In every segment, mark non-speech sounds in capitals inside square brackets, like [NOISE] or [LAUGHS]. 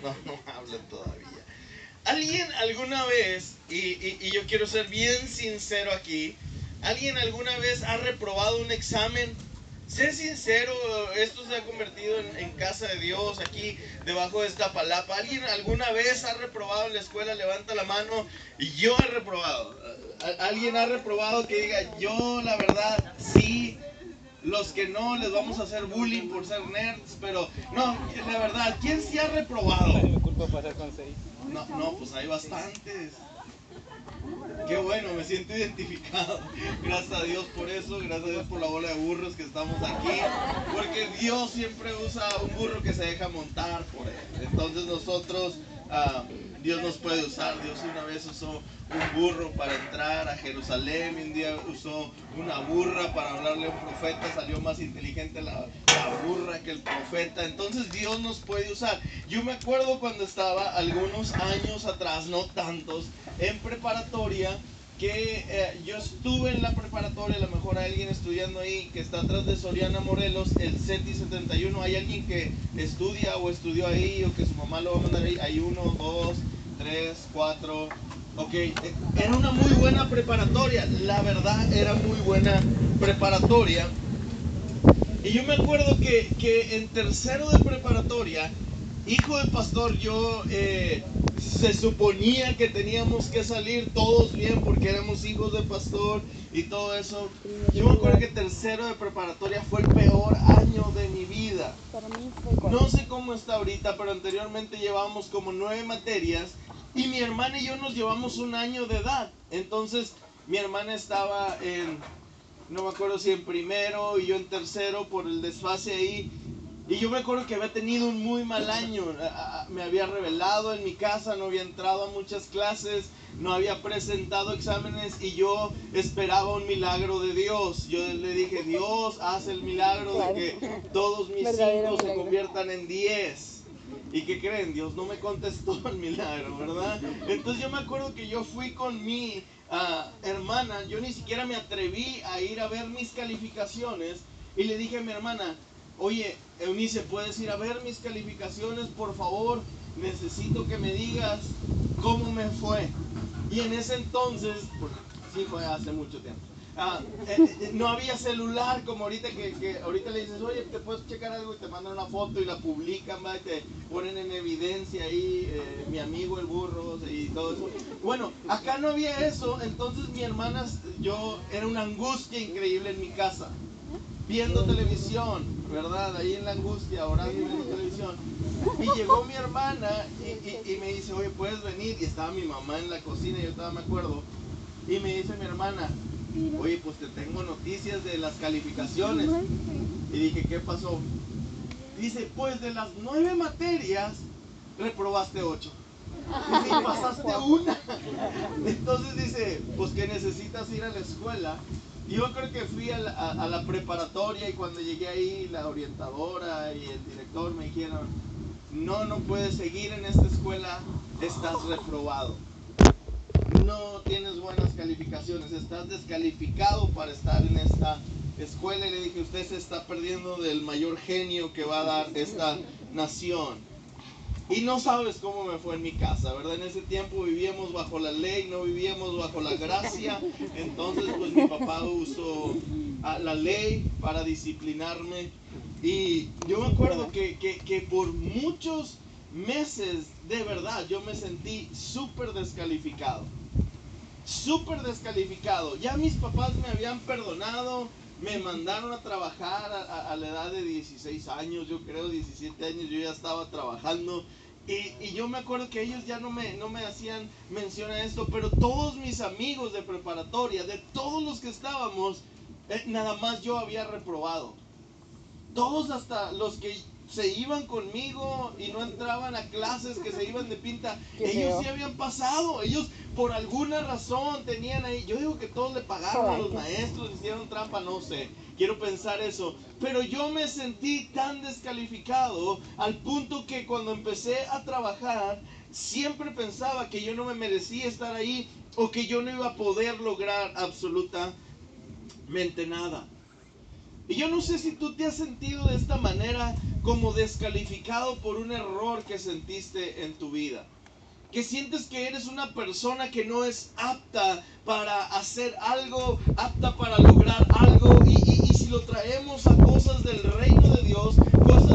[LAUGHS] No, no habla todavía. ¿Alguien alguna vez, y, y yo quiero ser bien sincero aquí, ¿alguien alguna vez ha reprobado un examen? Sé sincero, esto se ha convertido en, casa de Dios, aquí debajo de esta palapa. ¿Alguien alguna vez ha reprobado en la escuela? Levanta la mano. Yo he reprobado. ¿Alguien ha reprobado que diga, yo la verdad sí? Los que no les vamos a hacer bullying por ser nerds, pero no, la verdad, ¿quién sí ha reprobado? No, no, pues hay bastantes. Qué bueno, me siento identificado. Gracias a Dios por eso, gracias a Dios por la bola de burros que estamos aquí. Porque Dios siempre usa un burro que se deja montar por él. Entonces nosotros, ah, Dios nos puede usar. Dios una vez usó un burro para entrar a Jerusalén, un día usó una burra para hablarle a un profeta, salió más inteligente la, la, burra que el profeta. Entonces Dios nos puede usar. Yo me acuerdo cuando estaba algunos años atrás, no tantos, en preparatoria que eh, yo estuve en la preparatoria, a lo mejor hay alguien estudiando ahí que está atrás de Soriana Morelos, el CETI 71, hay alguien que estudia o estudió ahí o que su mamá lo va a mandar ahí, hay uno, dos, tres, cuatro, ok, era una muy buena preparatoria, la verdad era muy buena preparatoria. Y yo me acuerdo que, que en tercero de preparatoria, hijo de pastor, yo... Eh, se suponía que teníamos que salir todos bien porque éramos hijos de pastor y todo eso. Yo me acuerdo que tercero de preparatoria fue el peor año de mi vida. No sé cómo está ahorita, pero anteriormente llevábamos como nueve materias y mi hermana y yo nos llevamos un año de edad. Entonces mi hermana estaba en, no me acuerdo si en primero y yo en tercero por el desfase ahí. Y yo me acuerdo que había tenido un muy mal año. Me había revelado en mi casa, no había entrado a muchas clases, no había presentado exámenes y yo esperaba un milagro de Dios. Yo le dije, Dios, haz el milagro de que todos mis cinco se conviertan en diez. ¿Y qué creen? Dios no me contestó el milagro, ¿verdad? Entonces yo me acuerdo que yo fui con mi ah, hermana, yo ni siquiera me atreví a ir a ver mis calificaciones y le dije a mi hermana, oye, Eunice, ¿puedes ir a ver mis calificaciones, por favor? Necesito que me digas cómo me fue. Y en ese entonces, sí fue hace mucho tiempo, ah, eh, eh, no había celular como ahorita que, ahorita le dices, oye, te puedes checar algo y te mandan una foto y la publican, y te ponen en evidencia ahí eh, mi amigo el burro y todo eso. Bueno, acá no había eso, entonces mi hermana, yo, era una angustia increíble en mi casa viendo televisión, ¿verdad? Ahí en la angustia, orando viendo televisión. Y llegó mi hermana y, me dice, oye, ¿puedes venir? Y estaba mi mamá en la cocina, yo todavía me acuerdo. Y me dice mi hermana, oye, pues te tengo noticias de las calificaciones. Y dije, ¿qué pasó? Dice, pues de las nueve materias, reprobaste ocho. Y pasaste una. [LAUGHS] Entonces dice, pues que necesitas ir a la escuela yo creo que fui a la, preparatoria y cuando llegué ahí la orientadora y el director me dijeron, no, no puedes seguir en esta escuela, estás reprobado. No tienes buenas calificaciones, estás descalificado para estar en esta escuela. Y le dije, usted se está perdiendo del mayor genio que va a dar esta nación. Y no sabes cómo me fue en mi casa, ¿verdad? En ese tiempo vivíamos bajo la ley, no vivíamos bajo la gracia. Entonces, pues mi papá usó ah, la ley para disciplinarme. Y yo me acuerdo que, que por muchos meses, de verdad, yo me sentí súper descalificado. Súper descalificado. Ya mis papás me habían perdonado, me mandaron a trabajar a, la edad de 16 años, yo creo 17 años, yo ya estaba trabajando. Y, yo me acuerdo que ellos ya no me, no me hacían mención a esto, pero todos mis amigos de preparatoria, de todos los que estábamos, eh, nada más yo había reprobado. Todos hasta los que se iban conmigo y no entraban a clases, que se iban de pinta. [LAUGHS] ellos sí habían pasado, ellos por alguna razón tenían ahí. Yo digo que todos le pagaron a los maestros, hicieron trampa, no sé. Quiero pensar eso. Pero yo me sentí tan descalificado al punto que cuando empecé a trabajar, siempre pensaba que yo no me merecía estar ahí o que yo no iba a poder lograr absolutamente nada. Y yo no sé si tú te has sentido de esta manera como descalificado por un error que sentiste en tu vida. Que sientes que eres una persona que no es apta para hacer algo, apta para lograr algo. Lo traemos a cosas del reino de Dios,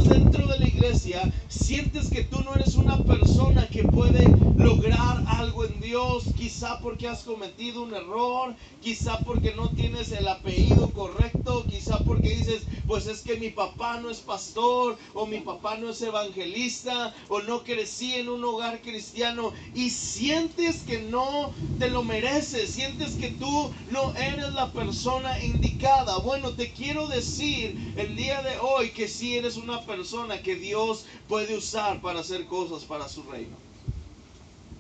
dentro de la iglesia, sientes que tú no eres una persona que puede lograr algo en Dios, quizá porque has cometido un error, quizá porque no tienes el apellido correcto, quizá porque dices, pues es que mi papá no es pastor o mi papá no es evangelista o no crecí en un hogar cristiano y sientes que no te lo mereces, sientes que tú no eres la persona indicada. Bueno, te quiero decir el día de hoy que si eres una persona que Dios puede usar para hacer cosas para su reino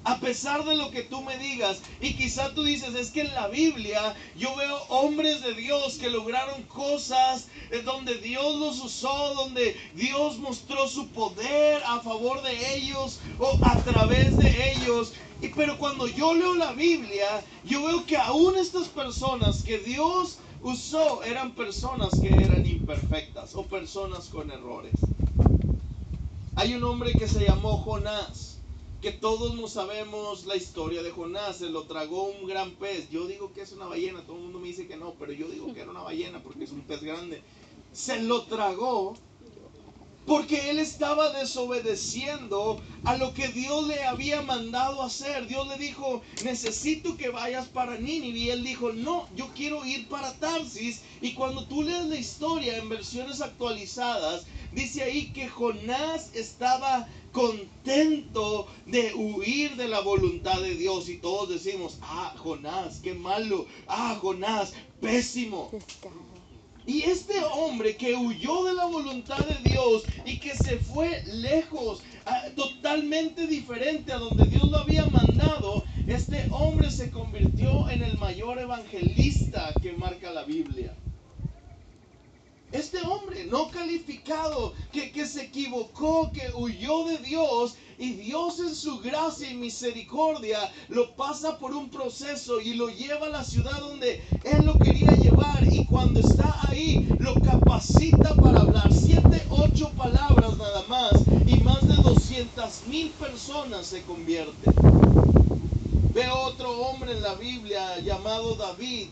a pesar de lo que tú me digas. Y quizá tú dices, es que en la Biblia yo veo hombres de Dios que lograron cosas en donde Dios los usó, donde Dios mostró su poder a favor de ellos o a través de ellos. Y pero cuando yo leo la Biblia, yo veo que aún estas personas que Dios usó eran personas que eran imperfectas o personas con errores. Hay un hombre que se llamó Jonás que todos no sabemos la historia de Jonás, se lo tragó un gran pez. Yo digo que es una ballena, todo el mundo me dice que no, pero yo digo que era una ballena porque es un pez grande. Se lo tragó porque él estaba desobedeciendo a lo que Dios le había mandado hacer. Dios le dijo, necesito que vayas para Nínive. Y él dijo, no, yo quiero ir para Tarsis. Y cuando tú lees la historia en versiones actualizadas, dice ahí que Jonás estaba contento de huir de la voluntad de Dios. Y todos decimos, ah, Jonás, qué malo. Ah, Jonás, pésimo. Y este hombre que huyó de la voluntad de Dios y que se fue lejos, totalmente diferente a donde Dios lo había mandado, este hombre se convirtió en el mayor evangelista que marca la Biblia. Este hombre no calificado, que, que se equivocó, que huyó de Dios y Dios en su gracia y misericordia lo pasa por un proceso y lo lleva a la ciudad donde Él lo quería llevar y cuando está ahí lo capacita para hablar siete, ocho palabras nada más y más de 200 mil personas se convierten. Veo otro hombre en la Biblia llamado David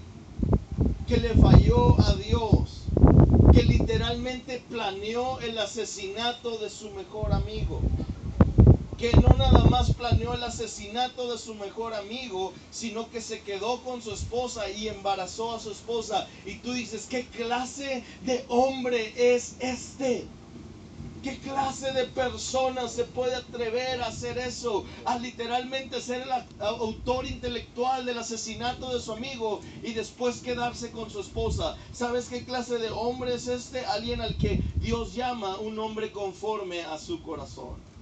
que le falló a Dios que literalmente planeó el asesinato de su mejor amigo. Que no nada más planeó el asesinato de su mejor amigo, sino que se quedó con su esposa y embarazó a su esposa. Y tú dices, ¿qué clase de hombre es este? ¿Qué clase de persona se puede atrever a hacer eso? A literalmente ser el autor intelectual del asesinato de su amigo y después quedarse con su esposa. ¿Sabes qué clase de hombre es este? Alguien al que Dios llama un hombre conforme a su corazón.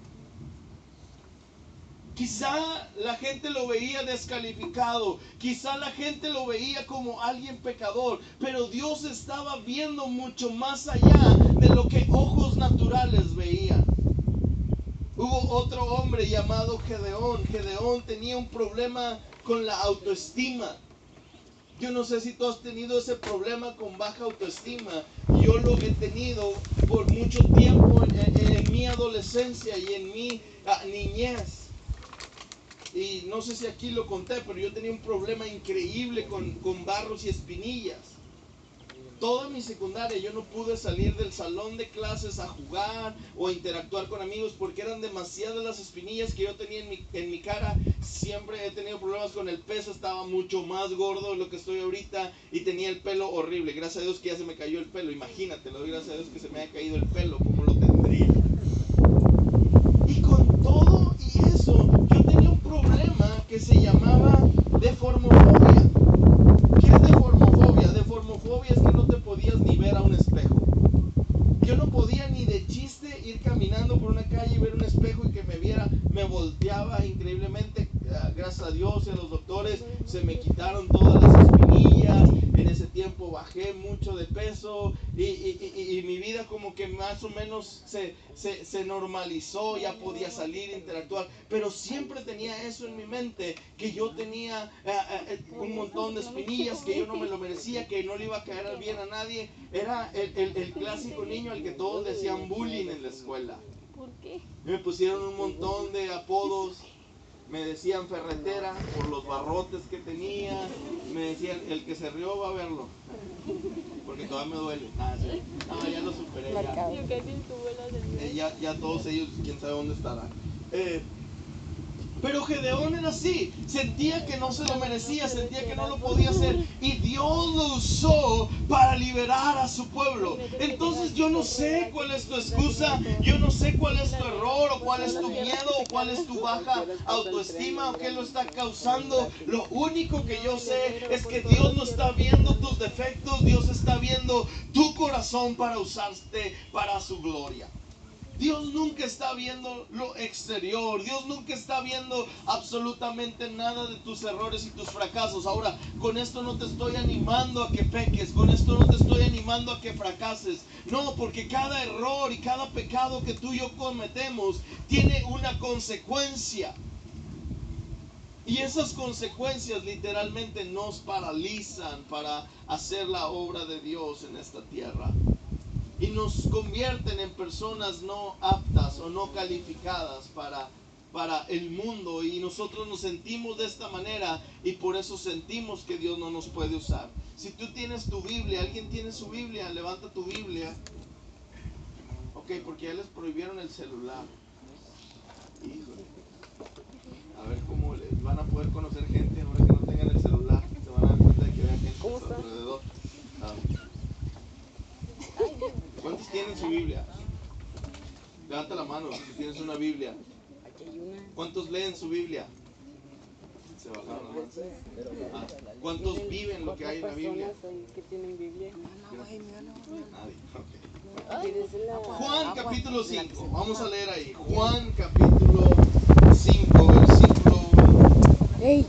Quizá la gente lo veía descalificado, quizá la gente lo veía como alguien pecador, pero Dios estaba viendo mucho más allá de lo que ojos naturales veían. Hubo otro hombre llamado Gedeón. Gedeón tenía un problema con la autoestima. Yo no sé si tú has tenido ese problema con baja autoestima. Yo lo he tenido por mucho tiempo en, mi adolescencia y en mi ah, niñez y no sé si aquí lo conté, pero yo tenía un problema increíble con, con barros y espinillas. Toda mi secundaria yo no pude salir del salón de clases a jugar o a interactuar con amigos porque eran demasiadas las espinillas que yo tenía en mi, en mi cara. Siempre he tenido problemas con el peso, estaba mucho más gordo de lo que estoy ahorita y tenía el pelo horrible. Gracias a Dios que ya se me cayó el pelo. Imagínate, lo doy gracias a Dios que se me haya caído el pelo, como lo tendría. Y con todo y eso, problema que se llamaba deformofobia. ¿Qué es deformofobia? Deformofobia es que no te podías ni ver a un espejo. Yo no podía ni de chiste ir caminando por una calle y ver un espejo y que me viera. Me volteaba increíblemente. gracias a Dios y a los doctores, se me quitaron todas las espinillas. En ese tiempo bajé mucho de peso y, mi vida como que más o menos se, se, normalizó, ya podía salir, interactuar. Pero siempre tenía eso en mi mente, que yo tenía eh, eh, un montón de espinillas, que yo no me lo merecía, que no le iba a caer bien a nadie. Era el, el, el clásico niño al que todos decían bullying en la escuela. Me pusieron un montón de apodos. Me decían ferretera por los barrotes que tenía. Me decían, el que se rió va a verlo. Porque todavía me duele. Ah, no, ya lo superé. Ya. Eh, ya, todos ellos, quién sabe dónde estarán. Eh, pero Gedeón era así, sentía que no se lo merecía, sentía que no lo podía hacer y Dios lo usó para liberar a su pueblo. Entonces yo no sé cuál es tu excusa, yo no sé cuál es tu error o cuál es tu miedo o cuál es tu baja autoestima o qué lo está causando. Lo único que yo sé es que Dios no está viendo tus defectos, Dios está viendo tu corazón para usarte para su gloria. Dios nunca está viendo lo exterior. Dios nunca está viendo absolutamente nada de tus errores y tus fracasos. Ahora, con esto no te estoy animando a que peques. Con esto no te estoy animando a que fracases. No, porque cada error y cada pecado que tú y yo cometemos tiene una consecuencia. Y esas consecuencias literalmente nos paralizan para hacer la obra de Dios en esta tierra y nos convierten en personas no aptas o no calificadas para, para el mundo y nosotros nos sentimos de esta manera y por eso sentimos que Dios no nos puede usar. Si tú tienes tu Biblia, alguien tiene su Biblia, levanta tu Biblia. Ok, porque ya les prohibieron el celular. Híjole. A ver cómo van a poder conocer gente ahora que no tengan el celular. Se van a dar cuenta de que vean gente a su alrededor. Ah. ¿Cuántos tienen su Biblia? Levanta la mano si tienes una Biblia. ¿Cuántos leen su Biblia? Se bajaron ah, ¿Cuántos viven lo que hay en la Biblia? Nadie. Juan capítulo 5. Vamos a leer ahí. Juan capítulo 5, versículo 1.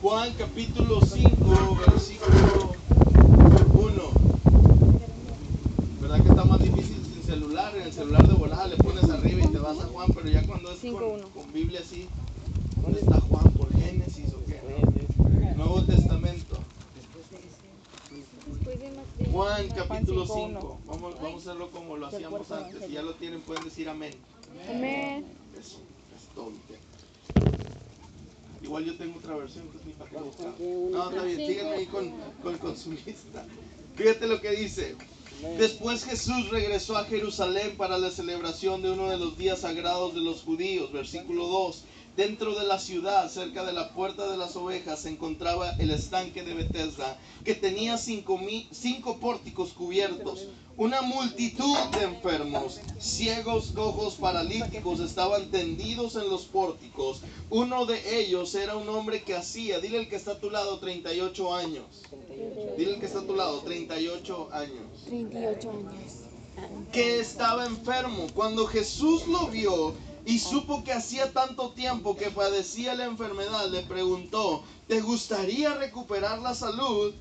Juan capítulo 5, versículo en el celular de volada le pones arriba y te vas a Juan, pero ya cuando es con, Biblia así, ¿dónde está Juan? ¿Por Génesis o qué? Nuevo Testamento. Juan capítulo 5. Vamos, vamos a hacerlo como lo hacíamos antes. Si ya lo tienen, pueden decir amén. Amén. Eso, es todo. Igual yo tengo otra versión, que es mi No, está bien, síganme ahí con, con el consumista. Fíjate lo que dice. Después Jesús regresó a Jerusalén para la celebración de uno de los días sagrados de los judíos. Versículo 2. Dentro de la ciudad, cerca de la puerta de las ovejas, se encontraba el estanque de Bethesda, que tenía cinco, cinco pórticos cubiertos. Una multitud de enfermos, ciegos, cojos, paralíticos estaban tendidos en los pórticos. Uno de ellos era un hombre que hacía, dile el que está a tu lado, 38 años. Dile el que está a tu lado, 38 años. 38 años. Que estaba enfermo. Cuando Jesús lo vio, y supo que hacía tanto tiempo que padecía la enfermedad, le preguntó, ¿te gustaría recuperar la salud?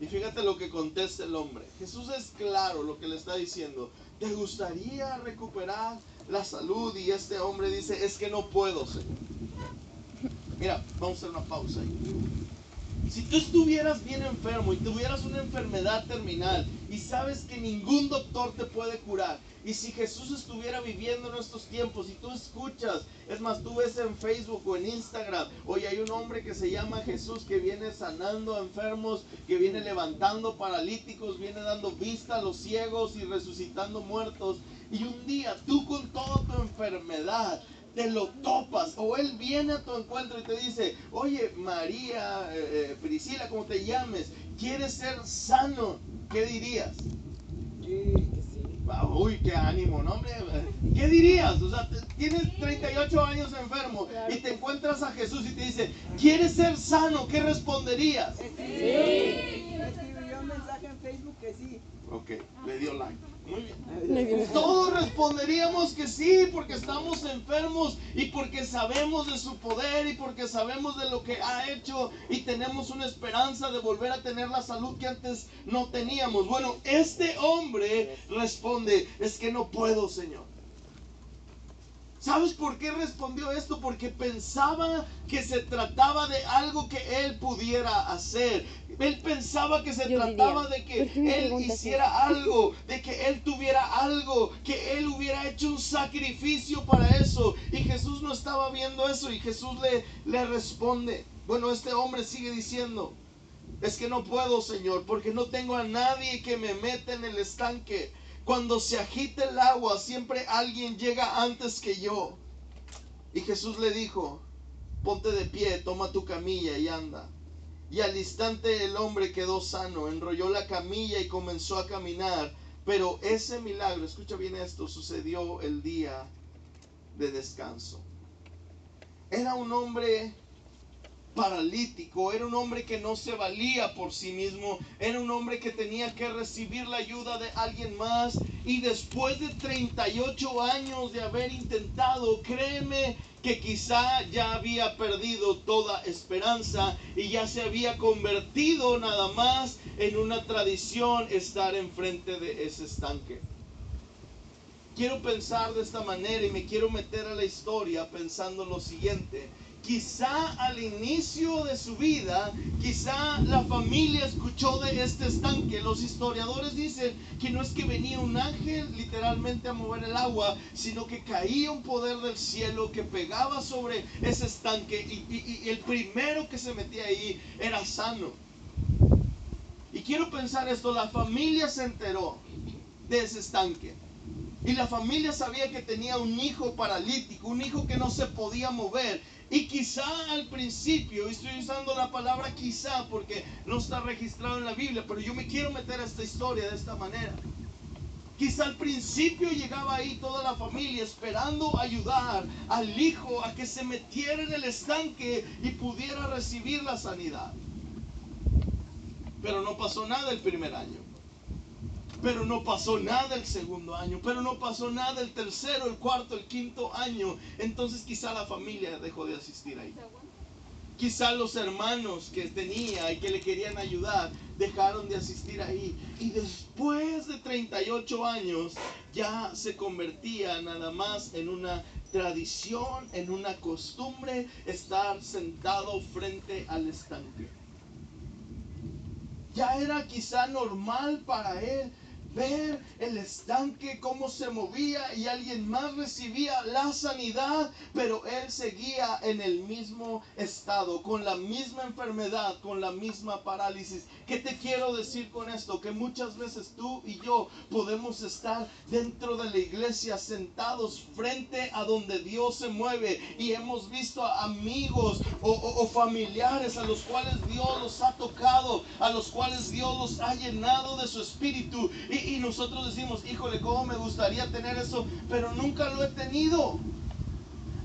Y fíjate lo que contesta el hombre. Jesús es claro lo que le está diciendo. ¿Te gustaría recuperar la salud? Y este hombre dice, es que no puedo, Señor. Mira, vamos a hacer una pausa ahí. Si tú estuvieras bien enfermo y tuvieras una enfermedad terminal y sabes que ningún doctor te puede curar, y si Jesús estuviera viviendo en estos tiempos y tú escuchas, es más, tú ves en Facebook o en Instagram, hoy hay un hombre que se llama Jesús que viene sanando a enfermos, que viene levantando paralíticos, viene dando vista a los ciegos y resucitando muertos. Y un día tú con toda tu enfermedad te lo topas o él viene a tu encuentro y te dice, oye María, eh, eh, Priscila, como te llames, ¿quieres ser sano? ¿Qué dirías? Ah, uy, qué ánimo, ¿no, hombre? ¿Qué dirías? O sea, tienes 38 años enfermo y te encuentras a Jesús y te dice, ¿quieres ser sano? ¿Qué responderías? Sí. Escribió un mensaje en Facebook que sí. Ok, le dio like. Todos responderíamos que sí, porque estamos enfermos y porque sabemos de su poder y porque sabemos de lo que ha hecho y tenemos una esperanza de volver a tener la salud que antes no teníamos. Bueno, este hombre responde, es que no puedo, Señor. ¿Sabes por qué respondió esto? Porque pensaba que se trataba de algo que él pudiera hacer. Él pensaba que se Yo trataba diría, de que ¿por qué me él hiciera algo, de que él tuviera algo, que él hubiera hecho un sacrificio para eso. Y Jesús no estaba viendo eso y Jesús le, le responde. Bueno, este hombre sigue diciendo, es que no puedo, Señor, porque no tengo a nadie que me meta en el estanque. Cuando se agita el agua, siempre alguien llega antes que yo. Y Jesús le dijo, ponte de pie, toma tu camilla y anda. Y al instante el hombre quedó sano, enrolló la camilla y comenzó a caminar. Pero ese milagro, escucha bien esto, sucedió el día de descanso. Era un hombre paralítico, era un hombre que no se valía por sí mismo, era un hombre que tenía que recibir la ayuda de alguien más y después de 38 años de haber intentado, créeme que quizá ya había perdido toda esperanza y ya se había convertido nada más en una tradición estar enfrente de ese estanque. Quiero pensar de esta manera y me quiero meter a la historia pensando lo siguiente. Quizá al inicio de su vida, quizá la familia escuchó de este estanque. Los historiadores dicen que no es que venía un ángel literalmente a mover el agua, sino que caía un poder del cielo que pegaba sobre ese estanque y, el primero que se metía ahí era sano. Y quiero pensar esto, la familia se enteró de ese estanque. Y la familia sabía que tenía un hijo paralítico, un hijo que no se podía mover. Y quizá al principio, estoy usando la palabra quizá porque no está registrado en la Biblia, pero yo me quiero meter a esta historia de esta manera. Quizá al principio llegaba ahí toda la familia esperando ayudar al hijo a que se metiera en el estanque y pudiera recibir la sanidad. Pero no pasó nada el primer año. Pero no pasó nada el segundo año, pero no pasó nada el tercero, el cuarto, el quinto año. Entonces quizá la familia dejó de asistir ahí. Quizá los hermanos que tenía y que le querían ayudar dejaron de asistir ahí. Y después de 38 años ya se convertía nada más en una tradición, en una costumbre estar sentado frente al estanque. Ya era quizá normal para él ver el estanque, cómo se movía y alguien más recibía la sanidad, pero él seguía en el mismo estado, con la misma enfermedad, con la misma parálisis. ¿Qué te quiero decir con esto? Que muchas veces tú y yo podemos estar dentro de la iglesia sentados frente a donde Dios se mueve y hemos visto a amigos o, familiares a los cuales Dios los ha tocado, a los cuales Dios los ha llenado de su espíritu y, y nosotros decimos, híjole, cómo me gustaría tener eso, pero nunca lo he tenido.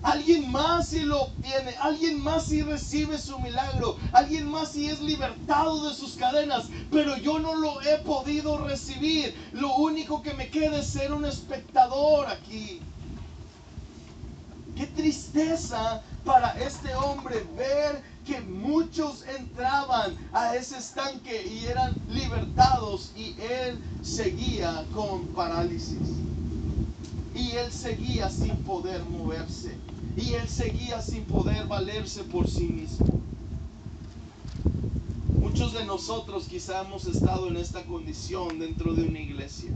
Alguien más si lo obtiene, alguien más si recibe su milagro, alguien más si es libertado de sus cadenas, pero yo no lo he podido recibir. Lo único que me queda es ser un espectador aquí. Qué tristeza para este hombre ver que muchos entraban a ese estanque y eran libertados y él seguía con parálisis. Y él seguía sin poder moverse. Y él seguía sin poder valerse por sí mismo. Muchos de nosotros quizá hemos estado en esta condición dentro de una iglesia.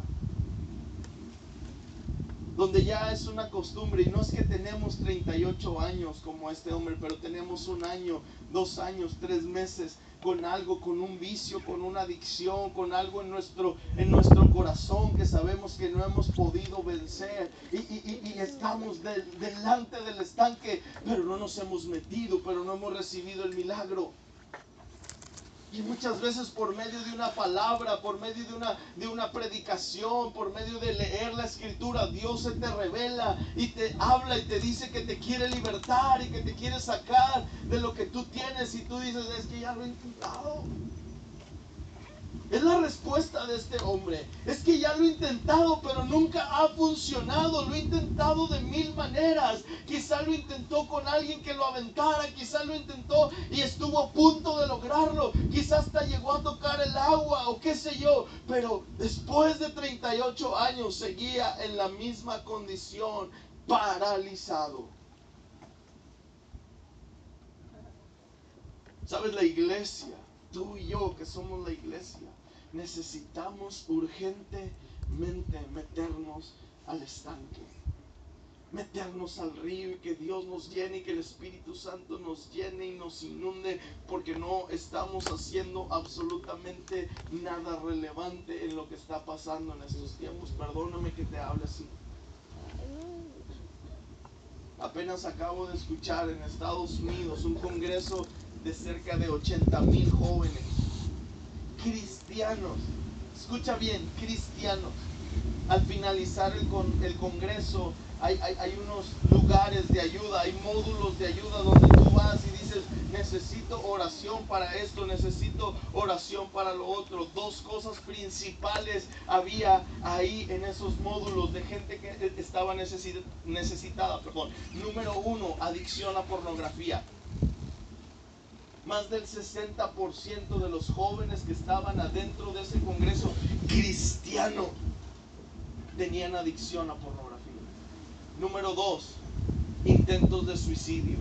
Donde ya es una costumbre y no es que tenemos 38 años como este hombre, pero tenemos un año, dos años, tres meses con algo, con un vicio, con una adicción, con algo en nuestro, en nuestro corazón que sabemos que no hemos podido vencer y, estamos de- delante del estanque, pero no nos hemos metido, pero no hemos recibido el milagro. Y muchas veces por medio de una palabra, por medio de una, de una predicación, por medio de leer la escritura, Dios se te revela y te habla y te dice que te quiere libertar y que te quiere sacar de lo que tú tienes y tú dices, es que ya lo he intentado. Es la respuesta de este hombre. Es que ya lo he intentado, pero nunca ha funcionado. Lo he intentado de mil maneras. Quizá lo intentó con alguien que lo aventara. Quizá lo intentó y estuvo a punto de lograrlo. Quizá hasta llegó a tocar el agua o qué sé yo. Pero después de 38 años seguía en la misma condición, paralizado. ¿Sabes? La iglesia, tú y yo que somos la iglesia necesitamos urgentemente meternos al estanque, meternos al río y que Dios nos llene y que el Espíritu Santo nos llene y nos inunde, porque no estamos haciendo absolutamente nada relevante en lo que está pasando en estos tiempos. Perdóname que te hable así. Apenas acabo de escuchar en Estados Unidos un congreso de cerca de 80 mil jóvenes cristianos, escucha bien, cristianos. Al finalizar el, con, el Congreso hay, hay, unos lugares de ayuda, hay módulos de ayuda donde tú vas y dices, necesito oración para esto, necesito oración para lo otro. Dos cosas principales había ahí en esos módulos de gente que estaba necesitada. Perdón. Número uno, adicción a pornografía. Más del 60% de los jóvenes que estaban adentro de ese congreso cristiano tenían adicción a pornografía. Número dos, intentos de suicidio.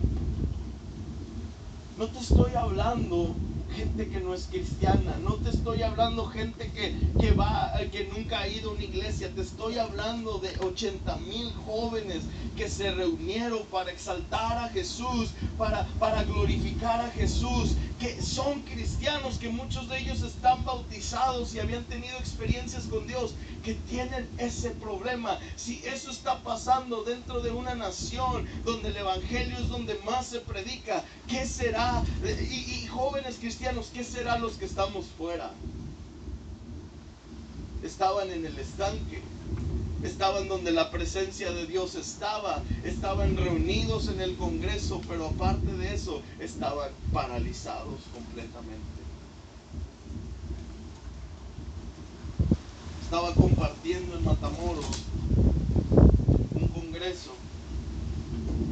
No te estoy hablando gente que no es cristiana, no te estoy hablando gente que, que va, que nunca ha ido a una iglesia, te estoy hablando de 80 mil jóvenes que se reunieron para exaltar a Jesús, para, para glorificar a Jesús, que son cristianos, que muchos de ellos están bautizados y habían tenido experiencias con Dios, que tienen ese problema. Si eso está pasando dentro de una nación donde el Evangelio es donde más se predica, ¿qué será? Y, y jóvenes cristianos, ¿qué será los que estamos fuera? Estaban en el estanque estaban donde la presencia de Dios estaba, estaban reunidos en el Congreso, pero aparte de eso, estaban paralizados completamente. Estaba compartiendo en Matamoros un Congreso.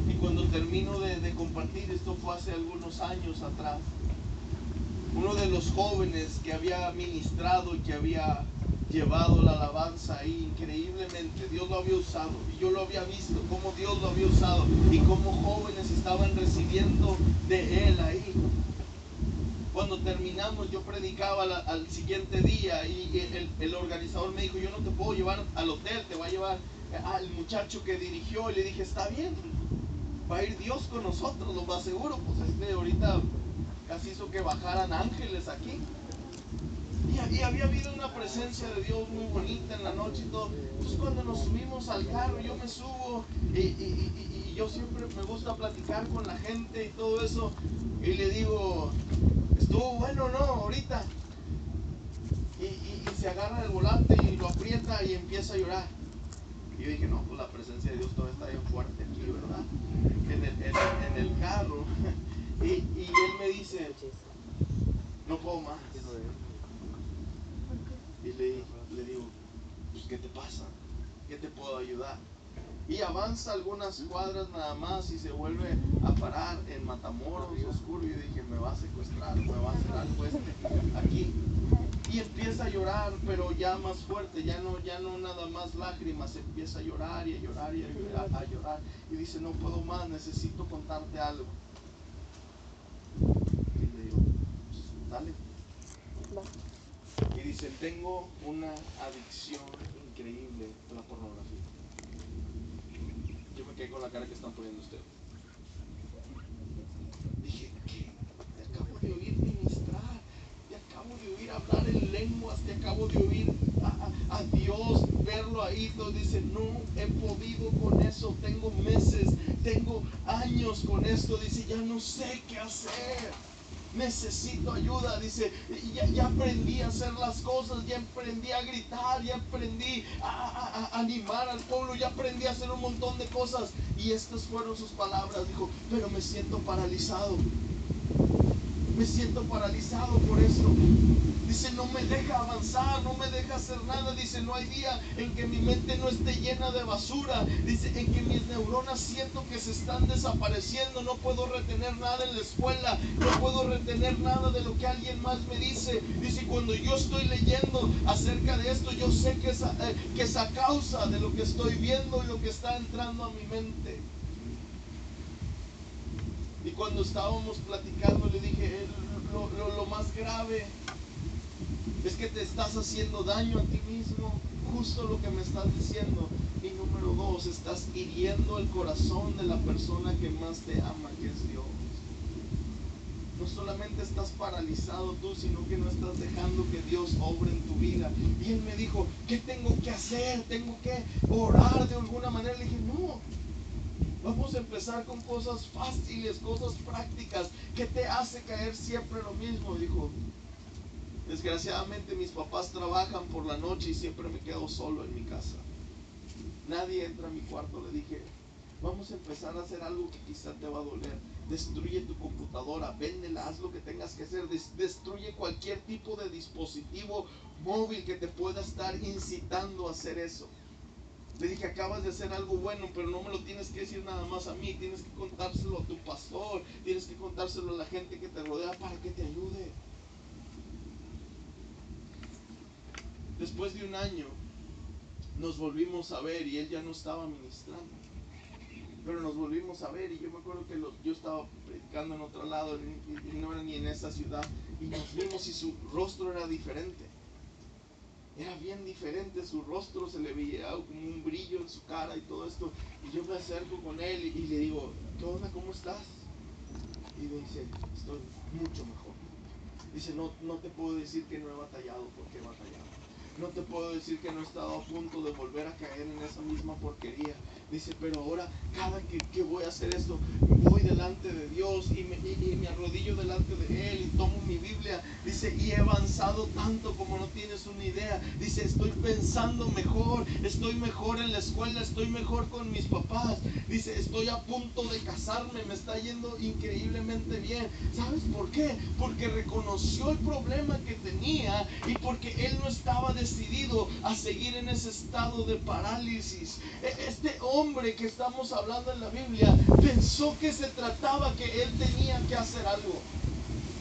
Y cuando termino de compartir, esto fue hace algunos años atrás, uno de los jóvenes que había ministrado y que había llevado la alabanza ahí increíblemente. Dios lo había usado y yo lo había visto, cómo Dios lo había usado y cómo jóvenes estaban recibiendo de Él ahí. Cuando terminamos, yo predicaba al siguiente día y el, organizador me dijo, yo no te puedo llevar al hotel, te va a llevar al muchacho que dirigió y le dije, está bien, va a ir Dios con nosotros, lo más seguro, pues este ahorita casi hizo que bajaran ángeles aquí. Y, había habido una presencia de Dios muy bonita en la noche y todo. Entonces cuando nos subimos al carro, yo me subo y, yo siempre me gusta platicar con la gente y todo eso. Y le digo, estuvo bueno, ¿no? Ahorita. Y, se agarra el volante y lo aprieta y empieza a llorar. Y yo dije, no, pues la presencia de Dios todavía está bien fuerte aquí, ¿verdad? En el, en el carro. [LAUGHS] y él me dice, no puedo más. Y le, le digo, pues, ¿qué te pasa? ¿Qué te puedo ayudar? Y avanza algunas cuadras nada más y se vuelve a parar en Matamoros, oscuro. Y dije, me va a secuestrar, me va a hacer algo este aquí. Y empieza a llorar, pero ya más fuerte, ya no, ya no nada más lágrimas, empieza a llorar y a llorar y a llorar, a llorar. Y dice, no puedo más, necesito contarte algo. Y le digo, pues, dale. Y dice, tengo una adicción increíble a la pornografía. Yo me quedé con la cara que están poniendo ustedes. Dije, ¿qué? Te acabo de oír ministrar, te acabo de oír hablar en lenguas, te acabo de oír a, a Dios, verlo ahí. Todo dice, no he podido con eso, tengo meses, tengo años con esto. Dice, ya no sé qué hacer necesito ayuda. Dice, ya, aprendí a hacer las cosas, ya aprendí a gritar, ya aprendí a, animar al pueblo, ya aprendí a hacer un montón de cosas. Y estas fueron sus palabras. Dijo, pero me siento paralizado. Me siento paralizado por eso. Dice, no me deja avanzar, no me deja hacer nada. Dice, no hay día en que mi mente no esté llena de basura. Dice, en que mis neuronas siento que se están desapareciendo. No puedo retener nada en la escuela. No puedo retener nada de lo que alguien más me dice. Dice, cuando yo estoy leyendo acerca de esto, yo sé que es, eh, que es a causa de lo que estoy viendo y lo que está entrando a mi mente. Y cuando estábamos platicando, le dije, "Eh, lo, lo- lo más grave es que te estás haciendo daño a ti mismo, justo lo que me estás diciendo. Y número dos, estás hiriendo el corazón de la persona que más te ama, que es Dios. No solamente estás paralizado tú, sino que no estás dejando que Dios obre en tu vida. Y él me dijo, ¿qué tengo que hacer? Tengo que orar de alguna manera. Le dije, Vamos a empezar con cosas fáciles, cosas prácticas. ¿Qué te hace caer siempre lo mismo? Dijo. Desgraciadamente mis papás trabajan por la noche y siempre me quedo solo en mi casa. Nadie entra a mi cuarto. Le dije, vamos a empezar a hacer algo que quizá te va a doler. Destruye tu computadora, véndela, haz lo que tengas que hacer. Des- destruye cualquier tipo de dispositivo móvil que te pueda estar incitando a hacer eso. Le dije, acabas de hacer algo bueno, pero no me lo tienes que decir nada más a mí, tienes que contárselo a tu pastor, tienes que contárselo a la gente que te rodea para que te ayude. Después de un año nos volvimos a ver y él ya no estaba ministrando. Pero nos volvimos a ver y yo me acuerdo que yo estaba predicando en otro lado y no era ni en esa ciudad y nos vimos y su rostro era diferente. Era bien diferente, su rostro se le veía como un brillo en su cara y todo esto. Y yo me acerco con él y, y le digo, ¿qué onda? ¿Cómo estás? Y me dice, estoy mucho mejor. Dice, no, no te puedo decir que no he batallado porque he batallado. No te puedo decir que no he estado a punto de volver a caer en esa misma porquería. Dice, pero ahora cada que, que voy a hacer esto, voy delante de Dios y me, y- y me arrodillo delante de Él y tomo mi Biblia. Dice, y he avanzado tanto como no tienes una idea. Dice, estoy pensando mejor, estoy mejor en la escuela, estoy mejor con mis papás. Dice, estoy a punto de casarme, me está yendo increíblemente bien. ¿Sabes por qué? Porque reconoció el problema que tenía y porque él no estaba decidido a seguir en ese estado de parálisis. E- Este hombre que estamos hablando en la Biblia pensó que se trataba que él tenía que hacer algo.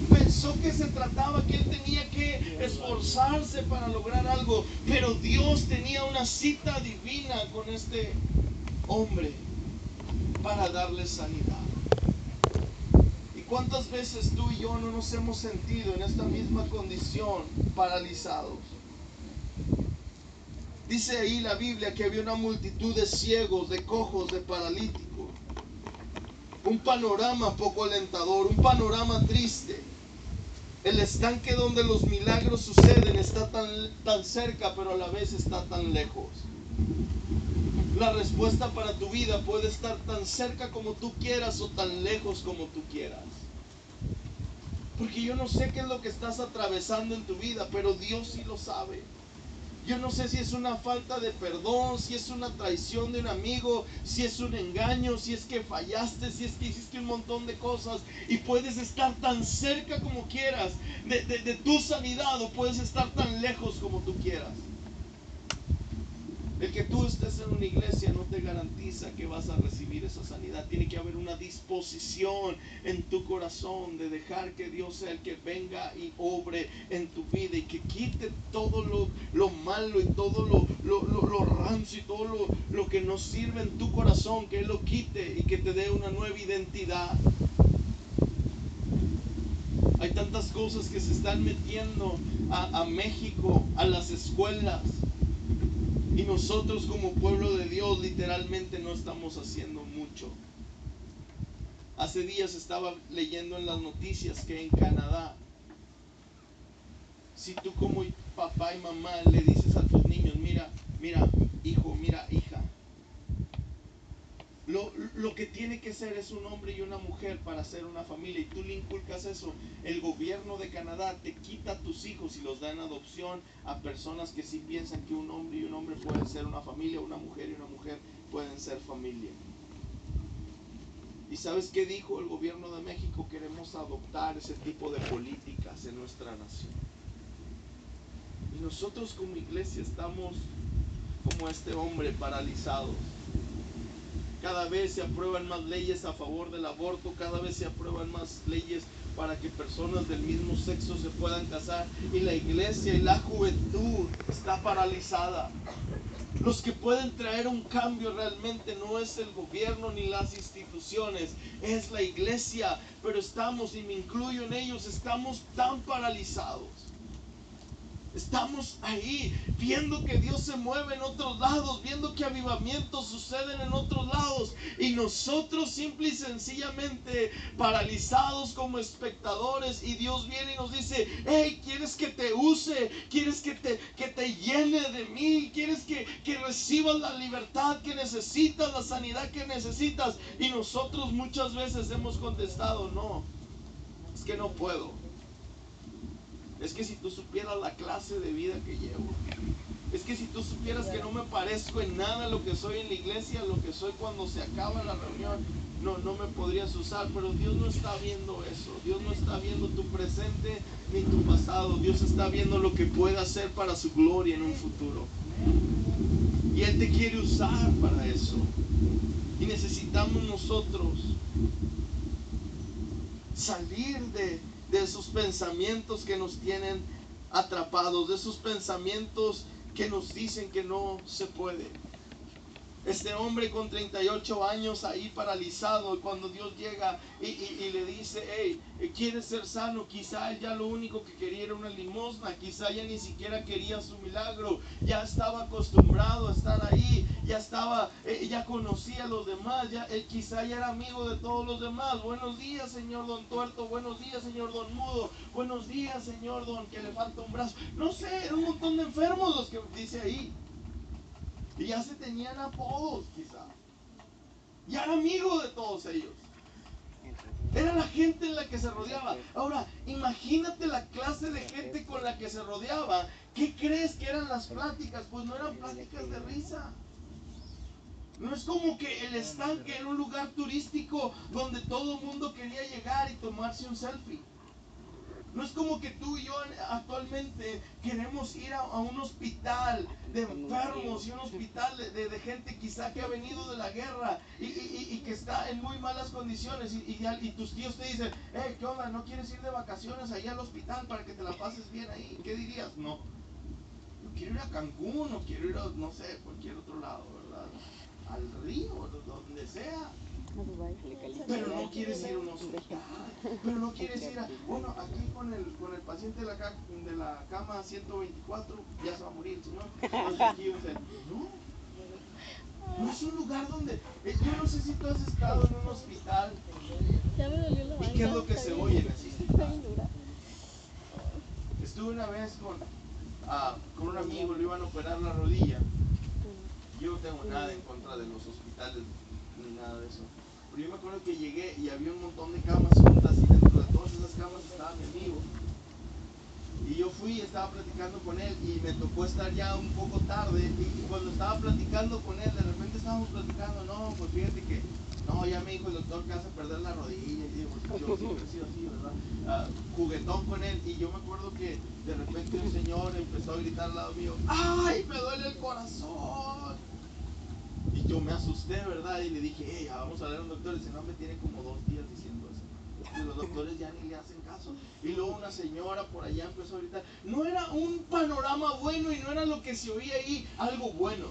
Pensó que se trataba que él tenía que esforzarse para lograr algo, pero Dios tenía una cita divina con este hombre para darle sanidad. ¿Y cuántas veces tú y yo no nos hemos sentido en esta misma condición paralizados? Dice ahí la Biblia que había una multitud de ciegos, de cojos, de paralíticos. Un panorama poco alentador, un panorama triste. El estanque donde los milagros suceden está tan, tan cerca, pero a la vez está tan lejos. La respuesta para tu vida puede estar tan cerca como tú quieras o tan lejos como tú quieras. Porque yo no sé qué es lo que estás atravesando en tu vida, pero Dios sí lo sabe. Yo no sé si es una falta de perdón, si es una traición de un amigo, si es un engaño, si es que fallaste, si es que hiciste un montón de cosas y puedes estar tan cerca como quieras de, de- de tu sanidad o puedes estar tan lejos como tú quieras. El que tú estés en una iglesia no te garantiza que vas a recibir esa sanidad. Tiene que haber una disposición en tu corazón de dejar que Dios sea el que venga y obre en tu vida y que quite todo lo, lo malo y todo lo, lo, rancio y todo lo, lo que no sirve en tu corazón, que Él lo quite y que te dé una nueva identidad. Hay tantas cosas que se están metiendo a México, a las escuelas. Y nosotros como pueblo de Dios literalmente no estamos haciendo mucho. Hace días estaba leyendo en las noticias que en Canadá, si tú como papá y mamá le dices a tus niños, mira, mira, hijo, mira, hija, lo, que tiene que ser es un hombre y una mujer para hacer una familia y tú le inculcas eso, el gobierno de Canadá te quita a tus hijos y los da en adopción a personas que sí piensan que un hombre y un hombre pueden ser una familia, una mujer y una mujer pueden ser familia. Y sabes qué dijo el gobierno de México? Queremos adoptar ese tipo de políticas en nuestra nación. Y nosotros como iglesia estamos como este hombre paralizados. Cada vez se aprueban más leyes a favor del aborto, cada vez se aprueban más leyes para que personas del mismo sexo se puedan casar. Y la iglesia y la juventud está paralizada. Los que pueden traer un cambio realmente no es el gobierno ni las instituciones, es la iglesia. Pero estamos, y me incluyo en ellos, estamos tan paralizados. Estamos ahí viendo que Dios se mueve en otros lados, viendo que avivamientos suceden en otros lados y nosotros simple y sencillamente paralizados como espectadores y Dios viene y nos dice, hey, ¿quieres que te use? ¿Quieres que te, que te llene de mí? ¿Quieres que, que recibas la libertad que necesitas, la sanidad que necesitas? Y nosotros muchas veces hemos contestado, no, es que no puedo. Es que si tú supieras la clase de vida que llevo. Es que si tú supieras que no me parezco en nada lo que soy en la iglesia, lo que soy cuando se acaba la reunión, no, no me podrías usar. Pero Dios no está viendo eso. Dios no está viendo tu presente ni tu pasado. Dios está viendo lo que puede hacer para su gloria en un futuro. Y Él te quiere usar para eso. Y necesitamos nosotros salir de, de esos pensamientos que nos tienen atrapados, de esos pensamientos que nos dicen que no se puede. Este hombre con 38 años ahí paralizado, cuando Dios llega y le dice, hey, ¿quieres ser sano? Quizá él ya lo único que quería era una limosna, quizá ya ni siquiera quería su milagro, ya estaba acostumbrado a estar ahí, ya estaba, eh, ya conocía a los demás, ya, eh, quizá ya era amigo de todos los demás. Buenos días, señor Don Tuerto, buenos días, señor Don Mudo, buenos días, señor Don que le falta un brazo. No sé, era un montón de enfermos los que dice ahí. Y ya se tenían apodos, quizá. Ya era amigo de todos ellos. Era la gente en la que se rodeaba. Ahora, imagínate la clase de gente con la que se rodeaba. ¿Qué crees que eran las pláticas? Pues no eran pláticas de risa. No es como que el estanque era un lugar turístico donde todo el mundo quería llegar y tomarse un selfie. No es como que tú y yo actualmente queremos ir a, a un hospital de enfermos y un hospital de, de- de gente quizá que ha venido de la guerra y, y- que está en muy malas condiciones y, y tus tíos te dicen, hey, ¿qué onda? ¿No quieres ir de vacaciones allá al hospital para que te la pases bien ahí? ¿Qué dirías? No. Yo quiero ir a Cancún o quiero ir a, no sé, cualquier otro lado, ¿verdad? Al río, donde sea. Pero no quieres ir a un hospital. [LAUGHS] Pero no quieres ir a. Bueno, aquí con el, con el paciente de la, ca- de la cama 124, ya se va a morir señor. No. No es un lugar donde. eh, Yo no sé si tú has estado en un hospital. Ya me dolió la ¿Y qué es lo que se oye en ese hospital? Estuve una vez con, ah, con un amigo, le iban a operar la rodilla. Yo no tengo nada en contra de los hospitales ni nada de eso. Pero yo me acuerdo que llegué y había un montón de camas juntas y dentro de todas esas camas estaba mi amigo. Y yo fui estaba platicando con él y me tocó estar ya un poco tarde. Y, y cuando estaba platicando con él, de repente estábamos platicando, no, pues fíjate que, no, ya me dijo el doctor que vas a perder la rodilla. Y digo, pues yo siempre he sido así, ¿verdad? Ah, juguetón con él. Y yo me acuerdo que de repente un señor empezó a gritar al lado mío, ¡ay, me duele el corazón! Y yo me asusté, ¿verdad? Y le dije, hey, vamos a ver a un doctor. Y dice, no, me tiene como dos días diciendo eso. Y los doctores ya ni le hacen caso. Y luego una señora por allá empezó a gritar. No era un panorama bueno y no era lo que se oía ahí, algo bueno.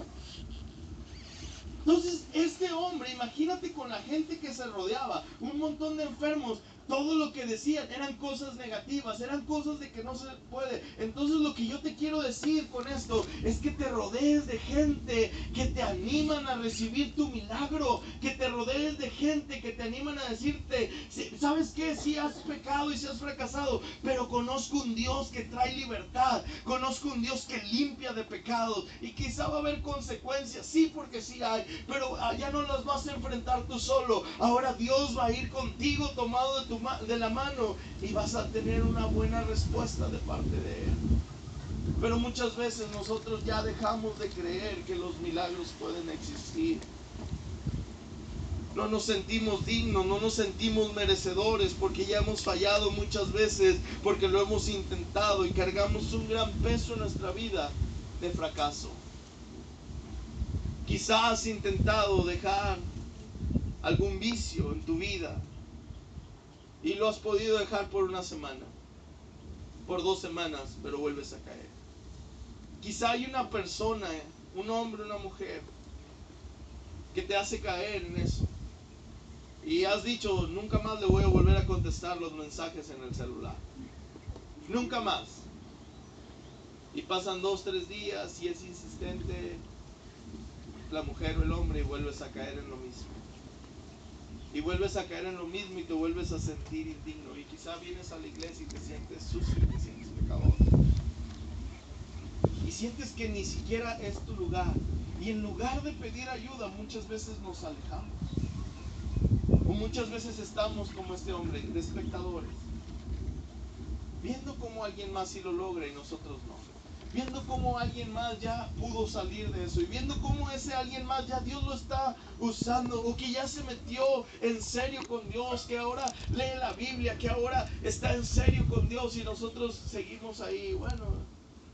Entonces, este hombre, imagínate con la gente que se rodeaba, un montón de enfermos, todo lo que decían eran cosas negativas, eran cosas de que no se puede. Entonces, lo que yo te quiero decir con esto es que te rodees de gente que te animan a recibir tu milagro, que te rodees de gente que te animan a decirte, "Sí, ¿sabes qué? Si has pecado y si has fracasado, pero conozco un Dios que trae libertad, conozco un Dios que limpia de pecados y quizá va a haber consecuencias, sí, porque sí hay, pero ah, ya no las vas a enfrentar tú solo. Ahora Dios va a ir contigo tomado de, tu de la mano y vas a tener una buena respuesta de parte de Él. Pero muchas veces nosotros ya dejamos de creer que los milagros pueden existir. no nos sentimos dignos, no nos sentimos merecedores porque ya hemos fallado muchas veces, porque lo hemos intentado y cargamos un gran peso en nuestra vida de fracaso. Quizás has intentado dejar algún vicio en tu vida y lo has podido dejar por una semana, por dos semanas, pero vuelves a caer. Quizá hay una persona, un hombre, una mujer, que te hace caer en eso. Y has dicho, nunca más le voy a volver a contestar los mensajes en el celular. Nunca más. Y pasan dos, tres días y es insistente la mujer o el hombre y vuelves a caer en lo mismo. Y vuelves a caer en lo mismo y te vuelves a sentir indigno. Y quizá vienes a la iglesia y te sientes sucio y te sientes pecador. Y sientes que ni siquiera es tu lugar. Y en lugar de pedir ayuda, muchas veces nos alejamos. O muchas veces estamos como este hombre, de espectadores. Viendo cómo alguien más sí lo logra y nosotros no viendo cómo alguien más ya pudo salir de eso y viendo cómo ese alguien más ya Dios lo está usando o que ya se metió en serio con Dios, que ahora lee la Biblia, que ahora está en serio con Dios y nosotros seguimos ahí, bueno,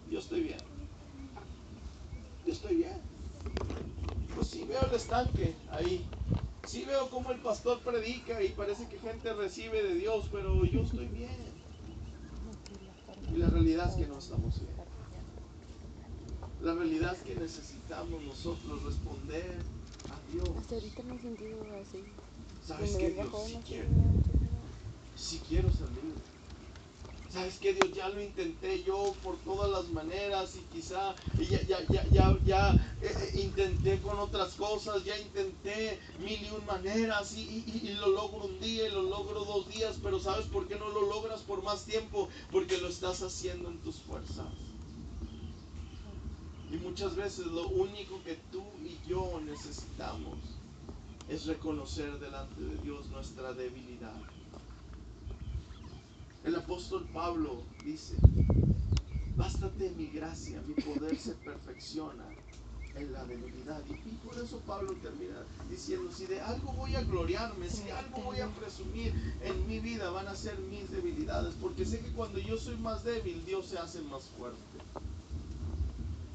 yo estoy bien. Yo estoy bien. Pues sí veo el estanque ahí. Sí veo cómo el pastor predica y parece que gente recibe de Dios, pero yo estoy bien. Y la realidad es que no estamos bien. La realidad es que necesitamos nosotros responder a Dios. Hasta ahorita me he sentido así. ¿Sabes qué Dios? Si una quiero, si quiero salir. ¿Sabes qué Dios? Ya lo intenté yo por todas las maneras y quizá ya, ya, ya, ya, ya eh, eh, intenté con otras cosas, ya intenté mil y un maneras y, y- y lo logro un día y lo logro dos días, pero ¿sabes por qué no lo logras por más tiempo? Porque lo estás haciendo en tus fuerzas. Y muchas veces lo único que tú y yo necesitamos es reconocer delante de Dios nuestra debilidad. El apóstol Pablo dice, bástate mi gracia, mi poder se perfecciona en la debilidad. Y, por eso Pablo termina diciendo, si de algo voy a gloriarme, si algo voy a presumir en mi vida, van a ser mis debilidades, porque sé que cuando yo soy más débil, Dios se hace más fuerte.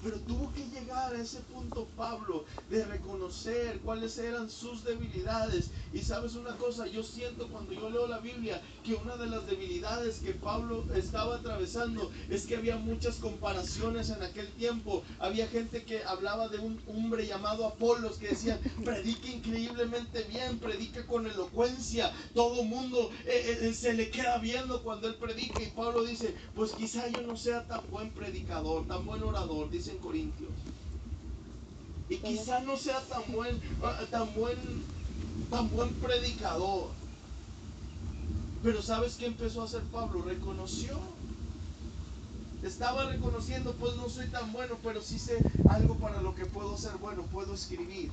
Pero tuvo que llegar a ese punto Pablo de reconocer cuáles eran sus debilidades. Y sabes una cosa, yo siento cuando yo leo la Biblia que una de las debilidades que Pablo estaba atravesando es que había muchas comparaciones en aquel tiempo. Había gente que hablaba de un hombre llamado Apolos que decían, predica increíblemente bien, predica con elocuencia, todo mundo eh, eh, se le queda viendo cuando él predica. Y Pablo dice, pues quizá yo no sea tan buen predicador, tan buen orador, dicen Corintios. Y quizá no sea tan buen, tan buen, tan buen predicador. Pero ¿sabes qué empezó a hacer Pablo? Reconoció. Estaba reconociendo, pues no soy tan bueno, pero sí sé algo para lo que puedo ser bueno, puedo escribir.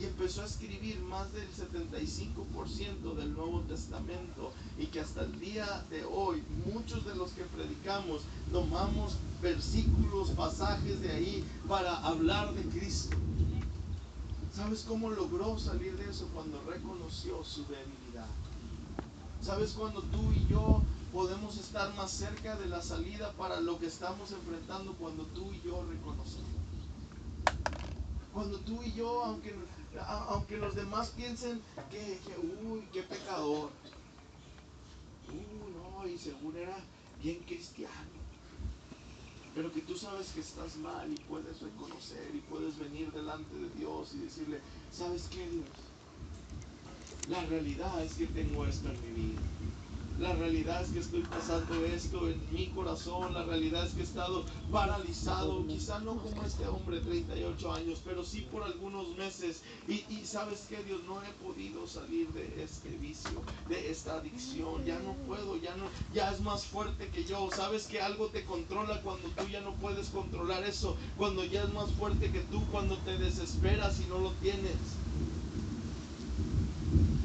Y empezó a escribir más del 75% del Nuevo Testamento y que hasta el día de hoy muchos de los que predicamos tomamos versículos, pasajes de ahí para hablar de Cristo. ¿Sabes cómo logró salir de eso? Cuando reconoció su debilidad. ¿Sabes cuando tú y yo podemos estar más cerca de la salida para lo que estamos enfrentando? Cuando tú y yo reconocemos. Cuando tú y yo, aunque, aunque los demás piensen que, uy, qué pecador. Uy, no, y según era bien cristiano. Pero que tú sabes que estás mal y puedes reconocer y puedes venir delante de Dios y decirle, ¿sabes qué Dios? La realidad es que tengo esto en mi vida. La realidad es que estoy pasando esto en mi corazón. La realidad es que he estado paralizado. Quizá no como este hombre, 38 años, pero sí por algunos meses. Y, y sabes que Dios no he podido salir de este vicio, de esta adicción. Ya no puedo, ya no, ya es más fuerte que yo. Sabes que algo te controla cuando tú ya no puedes controlar eso. Cuando ya es más fuerte que tú, cuando te desesperas y no lo tienes.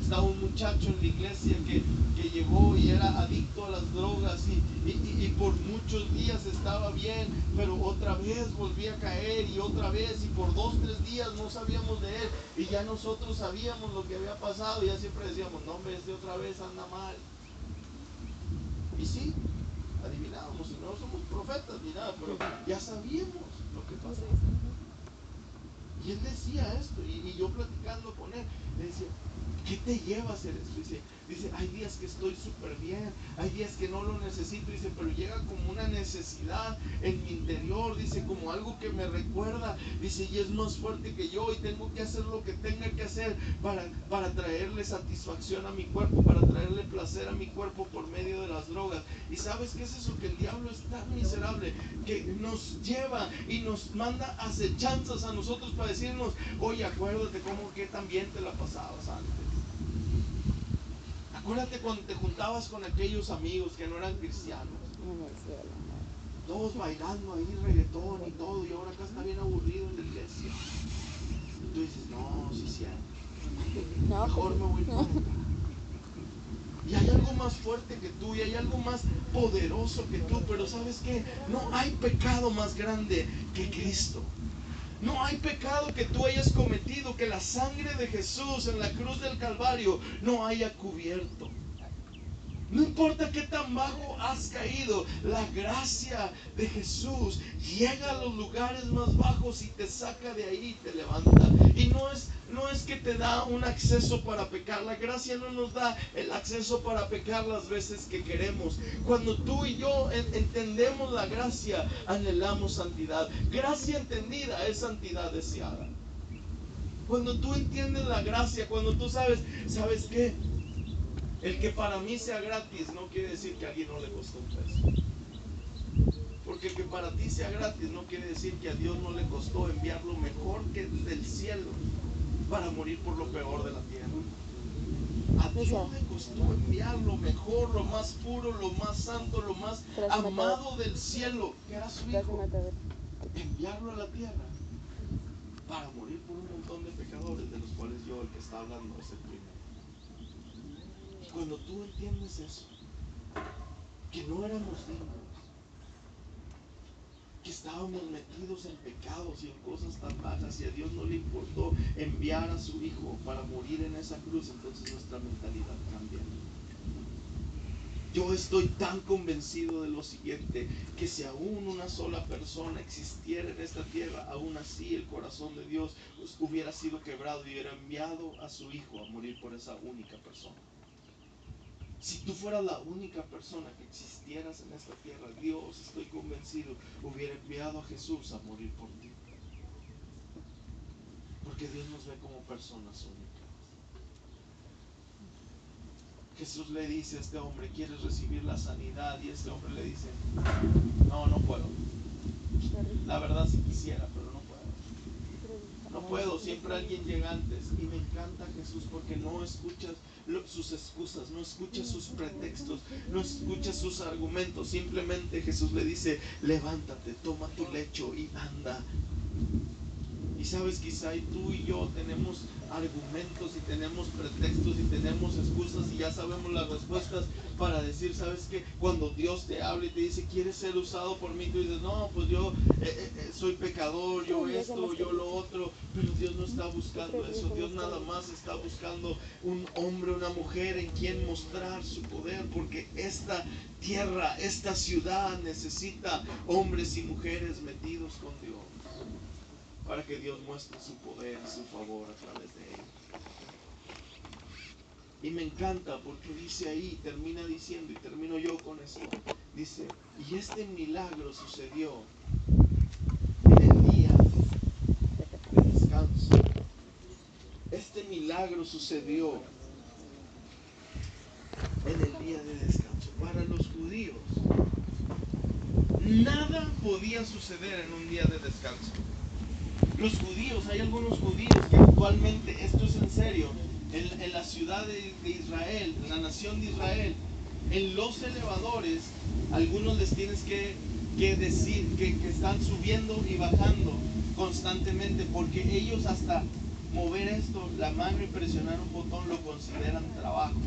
Estaba un muchacho en la iglesia que, que llegó y era adicto a las drogas y, y- por muchos días estaba bien, pero otra vez volvía a caer y otra vez y por dos, tres días no sabíamos de él y ya nosotros sabíamos lo que había pasado y ya siempre decíamos, no hombre, este otra vez anda mal. Y sí, adivinábamos, y no somos profetas ni nada, pero ya sabíamos lo que pasaba. Y él decía esto, y, y yo platicando con él, le decía, ¿qué te lleva a hacer esto? Dice, hay días que estoy súper bien, hay días que no lo necesito, dice, pero llega como una necesidad en mi interior, dice, como algo que me recuerda, dice, y es más fuerte que yo, y tengo que hacer lo que tenga que hacer para, para traerle satisfacción a mi cuerpo, para traerle placer a mi cuerpo por medio de las drogas. Y sabes qué es eso, que el diablo es tan miserable, que nos lleva y nos manda acechanzas a nosotros para decirnos, oye, acuérdate cómo que también te la pasabas antes. Acuérdate cuando te juntabas con aquellos amigos que no eran cristianos, todos bailando ahí reggaetón y todo, y ahora acá está bien aburrido en la iglesia. Y tú dices, no, sí, sí, No, mejor me voy para acá. Y hay algo más fuerte que tú, y hay algo más poderoso que tú, pero ¿sabes qué? No hay pecado más grande que Cristo. No hay pecado que tú hayas cometido que la sangre de Jesús en la cruz del Calvario no haya cubierto. No importa qué tan bajo has caído, la gracia de Jesús llega a los lugares más bajos y te saca de ahí y te levanta. Y no es, no es que te da un acceso para pecar, la gracia no nos da el acceso para pecar las veces que queremos. Cuando tú y yo en- entendemos la gracia, anhelamos santidad. Gracia entendida es santidad deseada. Cuando tú entiendes la gracia, cuando tú sabes, ¿sabes qué? El que para mí sea gratis no quiere decir que a alguien no le costó un peso. Porque el que para ti sea gratis no quiere decir que a Dios no le costó enviar lo mejor que del cielo para morir por lo peor de la tierra. A Dios le costó enviar lo mejor, lo más puro, lo más santo, lo más amado del cielo, que era su hijo, enviarlo a la tierra para morir por un montón de pecadores, de los cuales yo, el que está hablando, es el primero. Cuando tú entiendes eso, que no éramos dignos, que estábamos metidos en pecados y en cosas tan bajas y a Dios no le importó enviar a su Hijo para morir en esa cruz, entonces nuestra mentalidad cambia. Yo estoy tan convencido de lo siguiente, que si aún una sola persona existiera en esta tierra, aún así el corazón de Dios pues, hubiera sido quebrado y hubiera enviado a su Hijo a morir por esa única persona. Si tú fueras la única persona que existieras en esta tierra, Dios, estoy convencido, hubiera enviado a Jesús a morir por ti. Porque Dios nos ve como personas únicas. Jesús le dice a este hombre, ¿quieres recibir la sanidad? Y este hombre le dice, no, no puedo. La verdad si quisiera, pero no puedo. No puedo, siempre alguien llega antes. Y me encanta Jesús porque no escuchas sus excusas, no escuchas sus pretextos, no escuchas sus argumentos. Simplemente Jesús le dice, levántate, toma tu lecho y anda. Y sabes, quizá tú y yo tenemos argumentos y tenemos pretextos y tenemos excusas y ya sabemos las respuestas para decir, sabes que cuando Dios te habla y te dice, ¿quieres ser usado por mí? Tú dices, no, pues yo eh, eh, eh, soy pecador, yo esto, yo lo otro, pero Dios no está buscando eso, Dios nada más está buscando un hombre, una mujer en quien mostrar su poder, porque esta tierra, esta ciudad necesita hombres y mujeres metidos con Dios para que Dios muestre su poder y su favor a través de ellos. Y me encanta porque dice ahí, termina diciendo, y termino yo con esto, dice, y este milagro sucedió en el día de descanso. Este milagro sucedió en el día de descanso. Para los judíos, nada podía suceder en un día de descanso. Los judíos, hay algunos judíos que actualmente, esto es en serio, en, en la ciudad de, Israel, en la nación de Israel, en los elevadores, algunos les tienes que, que decir que, que están subiendo y bajando constantemente, porque ellos hasta mover esto, la mano y presionar un botón lo consideran trabajo.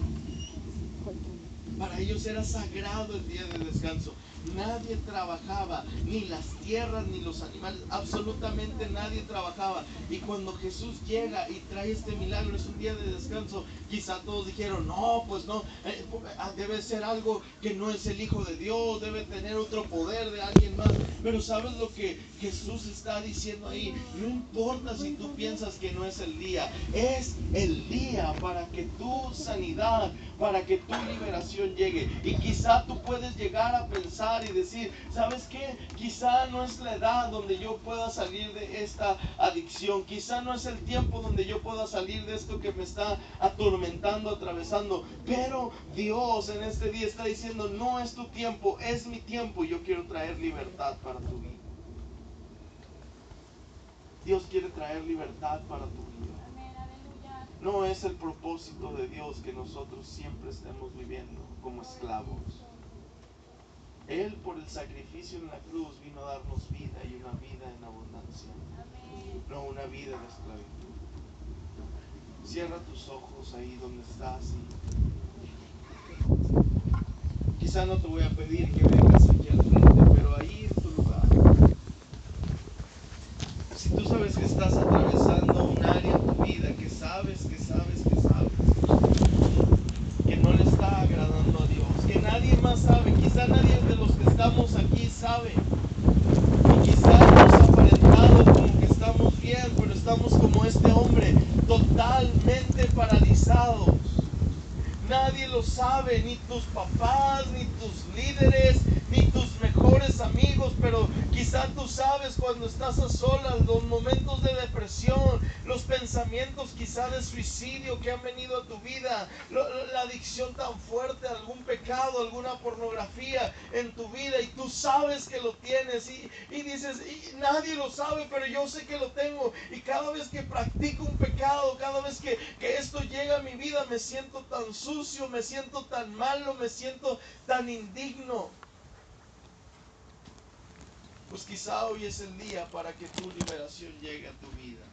Para ellos era sagrado el día de descanso. Nadie trabajaba, ni las tierras, ni los animales, absolutamente nadie trabajaba. Y cuando Jesús llega y trae este milagro, es un día de descanso, quizá todos dijeron, no, pues no, eh, ah, debe ser algo que no es el Hijo de Dios, debe tener otro poder de alguien más. Pero ¿sabes lo que Jesús está diciendo ahí? No importa si tú piensas que no es el día, es el día para que tu sanidad, para que tu liberación llegue. Y quizá tú puedes llegar a pensar y decir, ¿sabes qué? Quizá no es la edad donde yo pueda salir de esta adicción. Quizá no es el tiempo donde yo pueda salir de esto que me está atormentando, atravesando. Pero Dios en este día está diciendo, no es tu tiempo, es mi tiempo. Yo quiero traer libertad para tu vida. Dios quiere traer libertad para tu vida. No es el propósito de Dios que nosotros siempre estemos viviendo como esclavos. Él por el sacrificio en la cruz vino a darnos vida y una vida en abundancia. No una vida de esclavitud. Cierra tus ojos ahí donde estás. quizá no te voy a pedir que vengas aquí al frente, pero ahí en tu lugar. Si tú sabes que estás atravesando un área en tu vida, que sabes, que sabes, que sabes, que no le está agradando a Dios, que nadie más sabe, quizá nadie de los que estamos aquí sabe. Y quizá hemos aparentado como que estamos bien, pero estamos como este hombre, totalmente paralizados. Nadie lo ni tus papás, ni tus líderes, ni tus mejores amigos, pero quizá tú sabes cuando estás a solas, los momentos de depresión, los pensamientos quizá de suicidio que han venido a tu vida, la adicción tan fuerte algún pecado, alguna pornografía en tu vida y tú sabes que lo tienes y, nadie lo sabe, pero yo sé que lo tengo y cada vez que practico un pecado, cada vez que, que esto llega a mi vida, me siento tan sucio, me siento tan malo, me siento tan indigno. Pues quizá hoy es el día para que tu liberación llegue a tu vida.